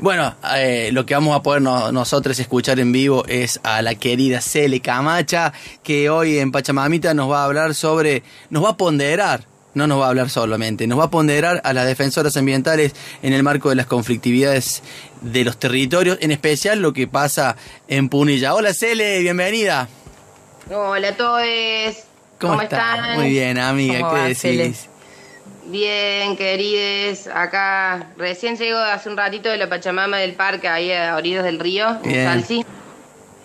Bueno, eh, lo que vamos a poder nosotros escuchar en vivo es a la querida Cele Camacha, que hoy en Pachamamita nos va a hablar sobre, nos va a ponderar no nos va a hablar solamente, nos va a ponderar a las defensoras ambientales en el marco de las conflictividades de los territorios, en especial lo que pasa en Punilla. Hola Cele, bienvenida. Hola a todos. ¿Cómo, están? Muy bien, amiga, ¿qué decís? Bien, querides, acá recién llego hace un ratito de la Pachamama del parque, ahí a orillas del río, en Salsi.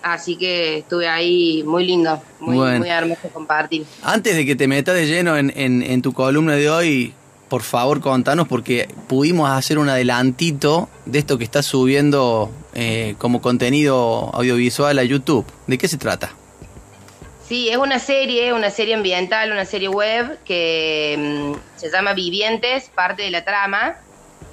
Así que estuve ahí muy lindo, muy, muy hermoso compartir. Antes de que te metas de lleno en, en, tu columna de hoy, por favor contanos porque pudimos hacer un adelantito de esto que estás subiendo eh, como contenido audiovisual a YouTube. ¿De qué se trata? Sí, es una serie, una serie ambiental, una serie web que mm, se llama Vivientes, parte de la trama.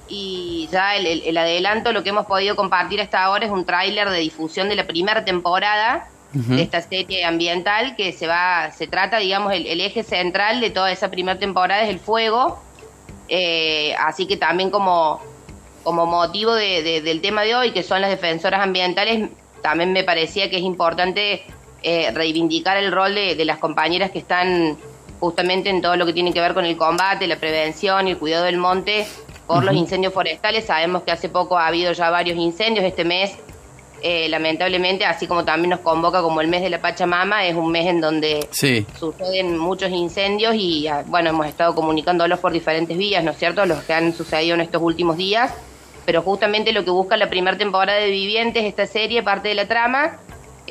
Y ya el, adelanto, lo que hemos podido compartir hasta ahora es un tráiler de difusión de la primera temporada de esta serie ambiental que se va, se trata, digamos, el, eje central de toda esa primera temporada es el fuego, eh, así que también como, como motivo del tema de hoy, que son las defensoras ambientales, también me parecía que es importante eh, reivindicar el rol de, de las compañeras que están justamente en todo lo que tiene que ver con el combate, la prevención y el cuidado del monte por los incendios forestales. Sabemos que hace poco ha habido ya varios incendios este mes. Eh, lamentablemente, así como también nos convoca como el mes de la Pachamama, es un mes en donde suceden muchos incendios y ah, bueno, hemos estado comunicándolos por diferentes vías, ¿no es cierto? Los que han sucedido en estos últimos días. Pero justamente lo que busca la primera temporada de Vivientes, esta serie, parte de la trama,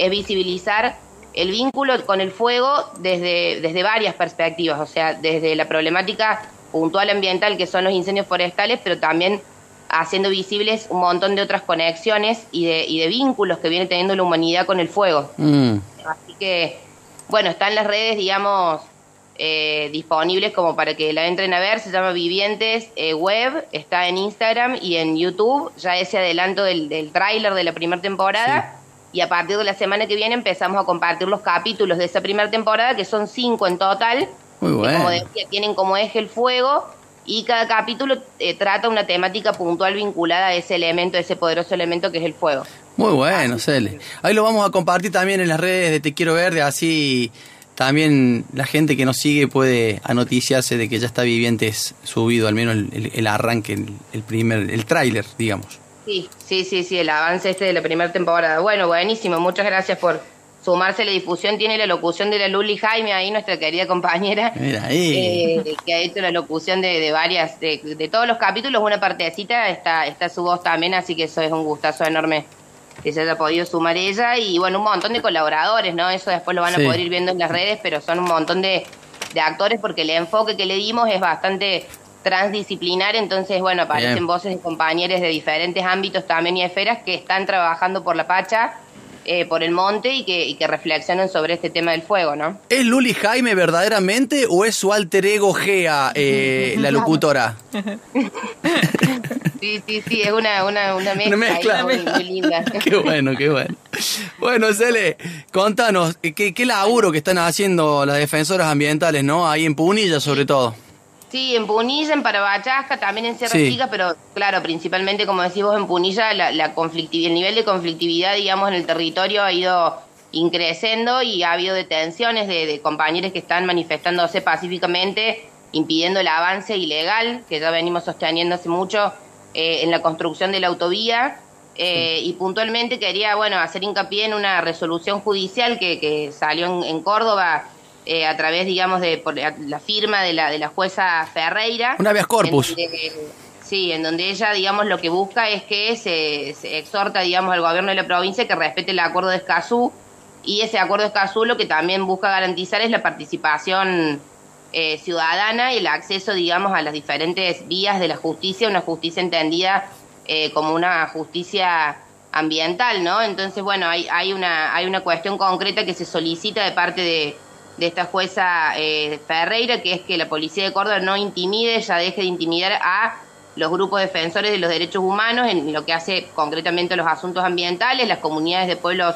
es visibilizar el vínculo con el fuego desde, desde varias perspectivas, o sea, desde la problemática puntual ambiental que son los incendios forestales, pero también haciendo visibles un montón de otras conexiones y de, y de vínculos que viene teniendo la humanidad con el fuego. Mm. Así que, bueno, están las redes, digamos, eh, disponibles como para que la entren a ver, se llama Vivientes eh, Web, está en Instagram y en YouTube, ya ese adelanto del, del tráiler de la primera temporada. Y a partir de la semana que viene empezamos a compartir los capítulos de esa primera temporada, que son cinco en total, muy bueno. como decía, tienen como eje el fuego y cada capítulo eh, trata una temática puntual vinculada a ese elemento, ese poderoso elemento que es el fuego. Muy bueno, Cele. Ahí lo vamos a compartir también en las redes de Te Quiero Verde, así también la gente que nos sigue puede anoticiarse de que ya está Vivientes subido, al menos el, arranque, el, el primer, el tráiler, digamos. Sí, sí, sí, sí, el avance este de la primera temporada. Bueno, buenísimo, muchas gracias por, sumarse a la difusión tiene la locución de la Luli Jaime, ahí nuestra querida compañera, Mira ahí. Eh, que ha hecho la locución de, varias, de, todos los capítulos, una partecita, está, está su voz también, así que eso es un gustazo enorme que se haya podido sumar ella y bueno, un montón de colaboradores, ¿no? Eso después lo van a poder ir viendo en las redes, pero son un montón de, de actores porque el enfoque que le dimos es bastante transdisciplinar, entonces bueno, aparecen voces de compañeros de diferentes ámbitos también y esferas que están trabajando por la Pacha eh, por el monte y que, y que, reflexionen sobre este tema del fuego, ¿no? ¿Es Luli Jaime verdaderamente o es su alter ego Gea, eh, la locutora? sí, sí, sí, es una, una, una mezcla, Muy, linda. qué bueno, qué bueno. Bueno, Cele, contanos, ¿qué, qué laburo que están haciendo las defensoras ambientales, ¿no? Ahí en Punilla sobre todo. Sí, en Punilla, en Parabachasca, también en Sierra Chica, pero claro, principalmente, como decís vos, en Punilla, la, la el nivel de conflictividad, digamos, en el territorio ha ido increciendo y ha habido detenciones de, compañeros que están manifestándose pacíficamente, impidiendo el avance ilegal, que ya venimos sosteniendo hace mucho eh, en la construcción de la autovía. Eh, y puntualmente quería, bueno, hacer hincapié en una resolución judicial que, que salió en Córdoba eh, a través, digamos, de la firma de la, de la jueza Ferreira. Una vez corpus. sí, en donde ella, digamos, lo que busca es que se, exhorta, digamos, al gobierno de la provincia que respete el acuerdo de Escazú y ese acuerdo de Escazú lo que también busca garantizar es la participación eh, ciudadana y el acceso, digamos, a las diferentes vías de la justicia, una justicia entendida eh, como una justicia ambiental, ¿no? Entonces, bueno, hay, hay, una, hay una cuestión concreta que se solicita de parte de de esta jueza eh, Ferreira, que es que la policía de Córdoba no intimide, ya deje de intimidar a los grupos defensores de los derechos humanos en lo que hace concretamente los asuntos ambientales, las comunidades de pueblos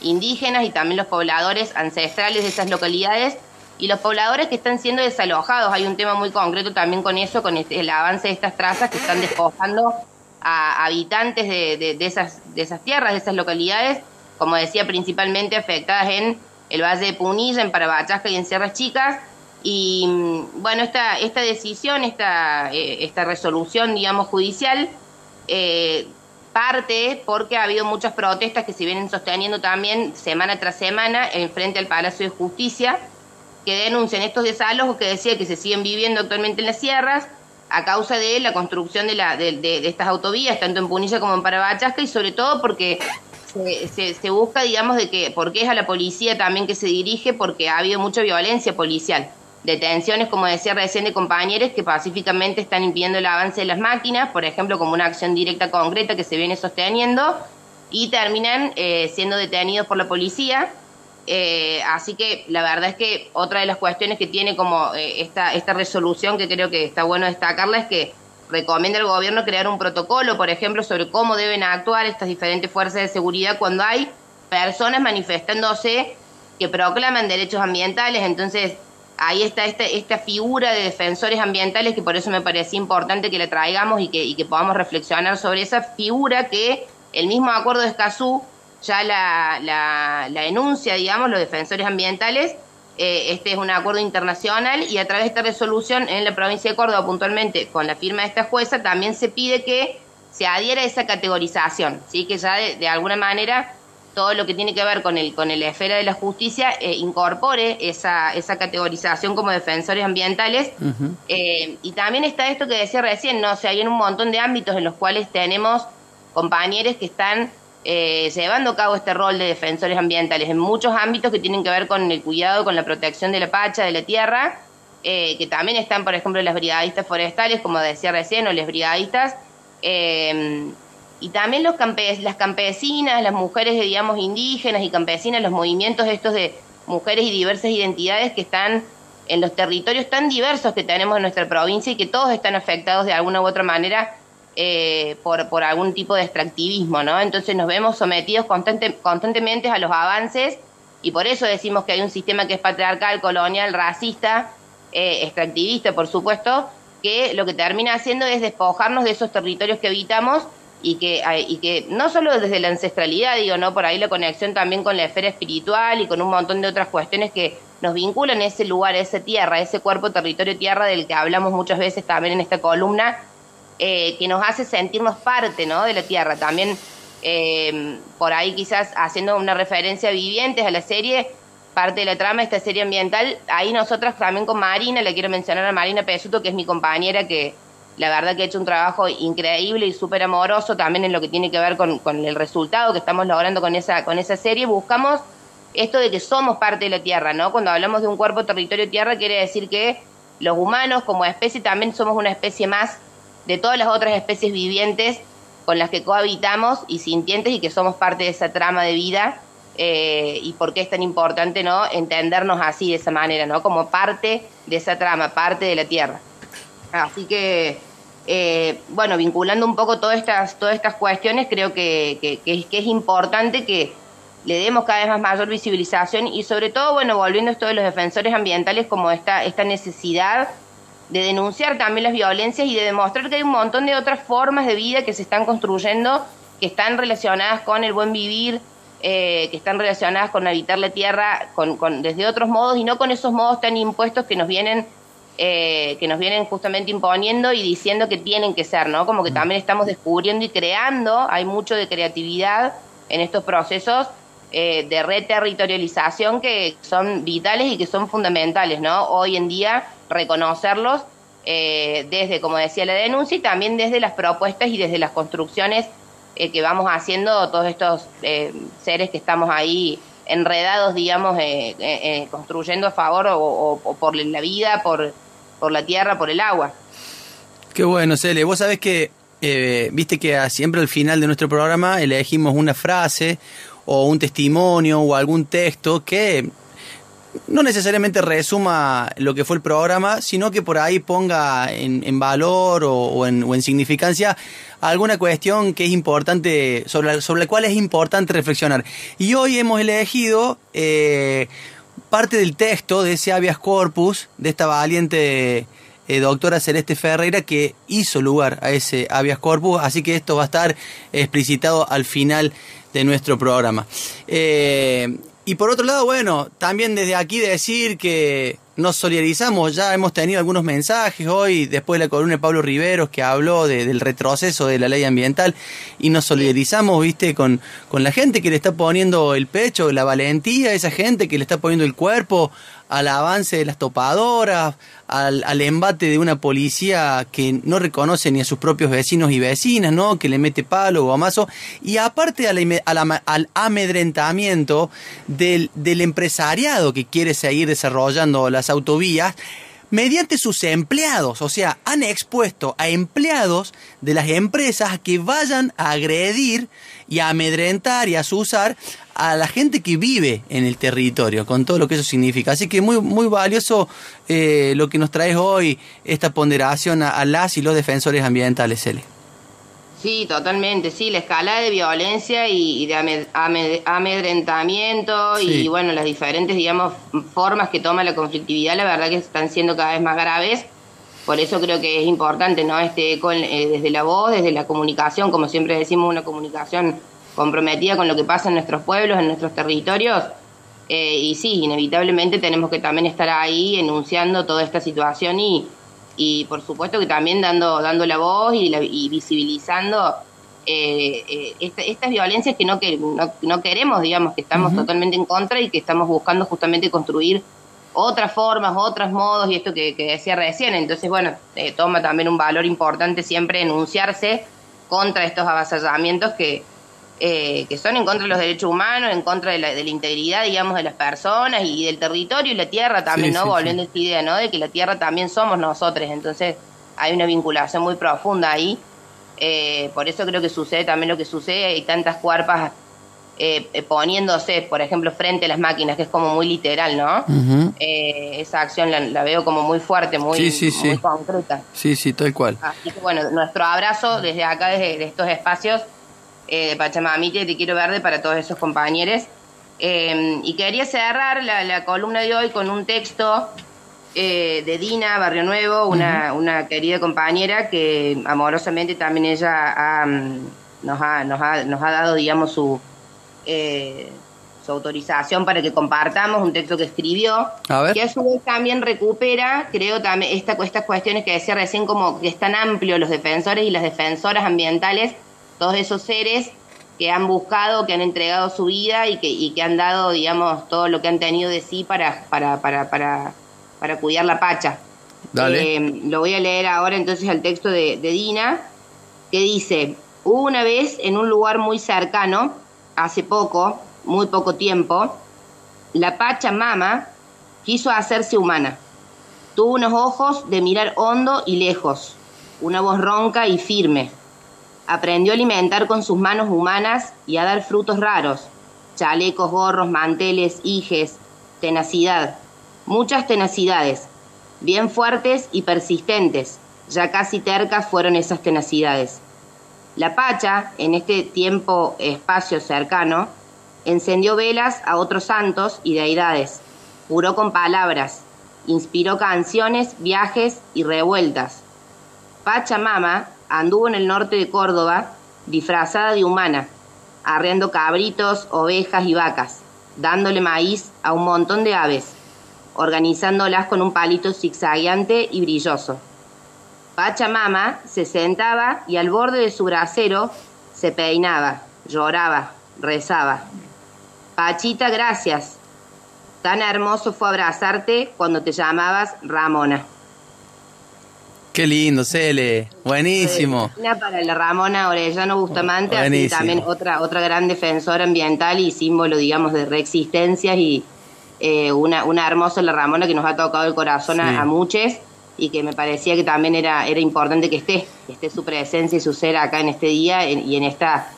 indígenas y también los pobladores ancestrales de esas localidades y los pobladores que están siendo desalojados. Hay un tema muy concreto también con eso, con este, el avance de estas trazas que están despojando a habitantes de, esas, de esas tierras, de esas localidades, como decía, principalmente afectadas en el Valle de Punilla, en Parabachasca y en Sierras Chicas. Y mm, bueno, esta, esta decisión, esta, eh, esta resolución, digamos, judicial, eh, parte porque ha habido muchas protestas que se vienen sosteniendo también semana tras semana en frente al Palacio de Justicia, que denuncian estos desalojos que decía que se siguen viviendo actualmente en las sierras a causa de la construcción de, la, de, estas autovías, tanto en Punilla como en Parabachasca, y sobre todo porque se, se, busca, digamos, de que, porque es a la policía también que se dirige, porque ha habido mucha violencia policial detenciones, como decía recién, de compañeros que pacíficamente están impidiendo el avance de las máquinas, por ejemplo, como una acción directa concreta que se viene sosteniendo, y terminan eh, siendo detenidos por la policía. Eh, así que la verdad es que otra de las cuestiones que tiene como eh, esta, esta resolución, que creo que está bueno destacarla, es que recomienda al gobierno crear un protocolo, por ejemplo, sobre cómo deben actuar estas diferentes fuerzas de seguridad cuando hay personas manifestándose que proclaman derechos ambientales. Entonces, ahí está esta, figura de defensores ambientales que por eso me parecía importante que la traigamos y que, y que podamos reflexionar sobre esa figura que el mismo acuerdo de Escazú ya la enuncia, digamos, los defensores ambientales. Eh, este es un acuerdo internacional y a través de esta resolución en la provincia de Córdoba, puntualmente con la firma de esta jueza, también se pide que se adhiera a esa categorización, ¿sí? que ya de alguna manera todo lo que tiene que ver con el con la esfera de la justicia eh, incorpore esa, esa categorización como defensores ambientales. Eh, y también está esto que decía recién no o sea hay un montón de ámbitos en los cuales tenemos compañeros que están eh, llevando a cabo este rol de defensores ambientales en muchos ámbitos que tienen que ver con el cuidado con la protección de la pacha de la tierra que también están por ejemplo las brigadistas forestales como decía recién o las brigadistas y también los las campesinas, las mujeres, digamos, indígenas y campesinas, los movimientos estos de mujeres y diversas identidades que están en los territorios tan diversos que tenemos en nuestra provincia y que todos están afectados de alguna u otra manera eh, por, algún tipo de extractivismo, ¿no? Entonces nos vemos sometidos constante, constantemente a los avances y por eso decimos que hay un sistema que es patriarcal, colonial, racista, eh, extractivista, por supuesto, que lo que termina haciendo es despojarnos de esos territorios que habitamos y que, y que no solo desde la ancestralidad, digo, ¿no? Por ahí la conexión también con la esfera espiritual y con un montón de otras cuestiones que nos vinculan a ese lugar, a esa tierra, ese cuerpo territorio tierra del que hablamos muchas veces también en esta columna, eh, que nos hace sentirnos parte, ¿no? De la tierra. También eh, por ahí quizás haciendo una referencia vivientes a la serie, parte de la trama, esta serie ambiental, ahí nosotras también con Marina, le quiero mencionar a Marina Pesuto, que es mi compañera que la verdad que ha hecho un trabajo increíble y súper amoroso también en lo que tiene que ver con, el resultado que estamos logrando con esa, con esa serie. Buscamos esto de que somos parte de la Tierra, ¿no? Cuando hablamos de un cuerpo territorio Tierra quiere decir que los humanos como especie también somos una especie más de todas las otras especies vivientes con las que cohabitamos y sintientes y que somos parte de esa trama de vida eh, y por qué es tan importante no entendernos así de esa manera, ¿no? Como parte de esa trama, parte de la Tierra. Así que eh, bueno, vinculando un poco todas estas, todas estas cuestiones, creo que, que, es importante que le demos cada vez más mayor visibilización y sobre todo, bueno, volviendo a esto de los defensores ambientales como esta, esta necesidad de denunciar también las violencias y de demostrar que hay un montón de otras formas de vida que se están construyendo, que están relacionadas con el buen vivir, eh, que están relacionadas con habitar la tierra con, con, desde otros modos y no con esos modos tan impuestos que nos vienen eh, que nos vienen justamente imponiendo y diciendo que tienen que ser, ¿no? Como que mm. también estamos descubriendo y creando, hay mucho de creatividad en estos procesos eh, de reterritorialización que son vitales y que son fundamentales, ¿no? Hoy en día reconocerlos eh, desde, como decía la denuncia, y también desde las propuestas y desde las construcciones que vamos haciendo todos estos seres que estamos ahí enredados, digamos, construyendo a favor o por la vida, por por la tierra, por el agua. Qué bueno, Cele. Vos sabés que, eh, viste que siempre al final de nuestro programa elegimos una frase o un testimonio o algún texto que no necesariamente resuma lo que fue el programa, sino que por ahí ponga en, valor o, en, significancia alguna cuestión que es importante, sobre la, sobre la cual es importante reflexionar. Y hoy hemos elegido eh, parte del texto de ese habeas corpus, de esta valiente eh, doctora Celeste Ferreira, que hizo lugar a ese habeas corpus, así que esto va a estar explicitado al final de nuestro programa. Eh, y por otro lado, bueno, también desde aquí decir que nos solidarizamos, ya hemos tenido algunos mensajes hoy, después de la columna de Pablo Riveros, que habló del retroceso de la ley ambiental, y nos solidarizamos, viste, con, con la gente que le está poniendo el pecho, la valentía, esa gente que le está poniendo el cuerpo al avance de las topadoras, al, al, embate de una policía que no reconoce ni a sus propios vecinos y vecinas, ¿no? Que le mete palo, gomazo, y aparte al, al amedrentamiento del, del empresariado que quiere seguir desarrollando las autovías mediante sus empleados, o sea, han expuesto a empleados de las empresas que vayan a agredir y a amedrentar y a asusar a la gente que vive en el territorio, con todo lo que eso significa. Así que muy, muy valioso eh, lo que nos traes hoy, esta ponderación a, las y los defensores ambientales, Cele. Sí, totalmente, sí, la escala de violencia y, de amedrentamiento y bueno, las diferentes, digamos, formas que toma la conflictividad, la verdad que están siendo cada vez más graves. Por eso creo que es importante, ¿no? Este eco eh, desde la voz, desde la comunicación, como siempre decimos, una comunicación comprometida con lo que pasa en nuestros pueblos, en nuestros territorios. Eh, y sí, inevitablemente tenemos que también estar ahí enunciando toda esta situación y, y por supuesto que también dando, dando la voz y, y visibilizando eh, eh estas violencias que no, que no, queremos, digamos, que estamos totalmente en contra y que estamos buscando justamente construir otras formas, otros modos y esto que, decía recién. Entonces, bueno, eh, toma también un valor importante siempre enunciarse contra estos avasallamientos que, eh, que son en contra de los derechos humanos, en contra de la, de la, integridad, digamos, de las personas y del territorio y la tierra también, ¿no? Volviendo a esta idea, ¿no? De que la tierra también somos nosotros, entonces hay una vinculación muy profunda ahí. Eh, por eso creo que sucede también lo que sucede, hay tantas cuerpas eh, poniéndose, por ejemplo, frente a las máquinas, que es como muy literal, ¿no? esa acción la, veo como muy fuerte, muy, muy concreta. Sí, sí, tal cual. Así que bueno, nuestro abrazo desde acá, desde estos espacios, eh, de Pachamamita y Te Quiero Verde para todos esos compañeros. Eh, y quería cerrar la, columna de hoy con un texto eh, de Dina Barrio Nuevo, una, una, querida compañera que amorosamente también ella mm, nos, ha, nos, ha, nos, ha, dado, digamos, su, su autorización para que compartamos un texto que escribió, que a su vez también recupera, creo, también esta, estas cuestiones que decía recién, como que es tan amplio los defensores y las defensoras ambientales todos esos seres que han buscado, que han entregado su vida y que, y que han dado, digamos, todo lo que han tenido de sí para, para, para, para, para cuidar la pacha. Eh, lo voy a leer ahora entonces al texto de, de Dina, que dice, hubo una vez en un lugar muy cercano, hace poco, muy poco tiempo, la pacha mama quiso hacerse humana. Tuvo unos ojos de mirar hondo y lejos, una voz ronca y firme Aprendió a alimentar con sus manos humanas y a dar frutos raros, chalecos, gorros, manteles, hijes, tenacidad, muchas tenacidades, bien fuertes y persistentes, ya casi tercas fueron esas tenacidades. La Pacha, en este tiempo espacio cercano, encendió velas a otros santos y deidades, juró con palabras, inspiró canciones, viajes y revueltas. Pachamama anduvo en el norte de Córdoba disfrazada de humana, arreando cabritos, ovejas y vacas, dándole maíz a un montón de aves, organizándolas con un palito zigzagueante y brilloso. Pachamama se sentaba y al borde de su brasero se peinaba, lloraba, rezaba. Pachita, gracias. Tan hermoso fue abrazarte cuando te llamabas Ramona. Qué lindo, Cele. Buenísimo. Para la Ramona Orellano Bustamante, así también otra, otra gran defensora ambiental y símbolo, digamos, de reexistencias y eh, una, una hermosa la Ramona que nos ha tocado el corazón a, muchos y que me parecía que también era, era importante que esté, que esté su presencia y su ser acá en este día y en esta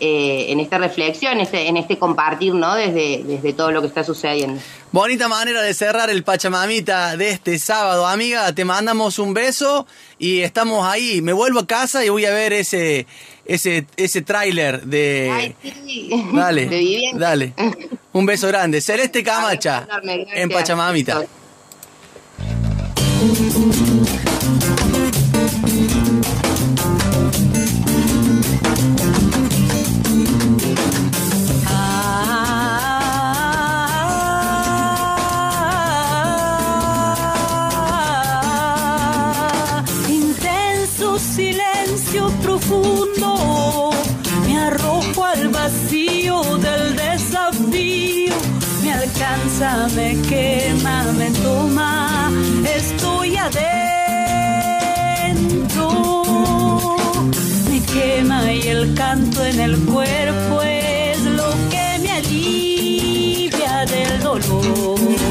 eh, en esta reflexión, este, en este compartir, ¿no? Desde, desde todo lo que está sucediendo. Bonita manera de cerrar el Pachamamita de este sábado, amiga. Te mandamos un beso y estamos ahí. Me vuelvo a casa y voy a ver ese ese ese tráiler de Dale. dale. Un beso grande. Celeste Camacha en Pachamamita. Brisa me quema, me toma, estoy adentro. Me quema y el canto en el cuerpo es lo que me alivia del dolor.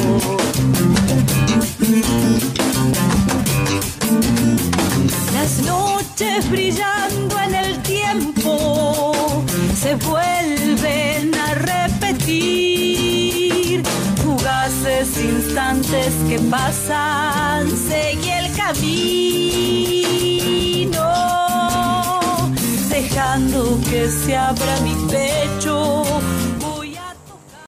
Instantes que pasan, seguí el camino, dejando que se abra mi pecho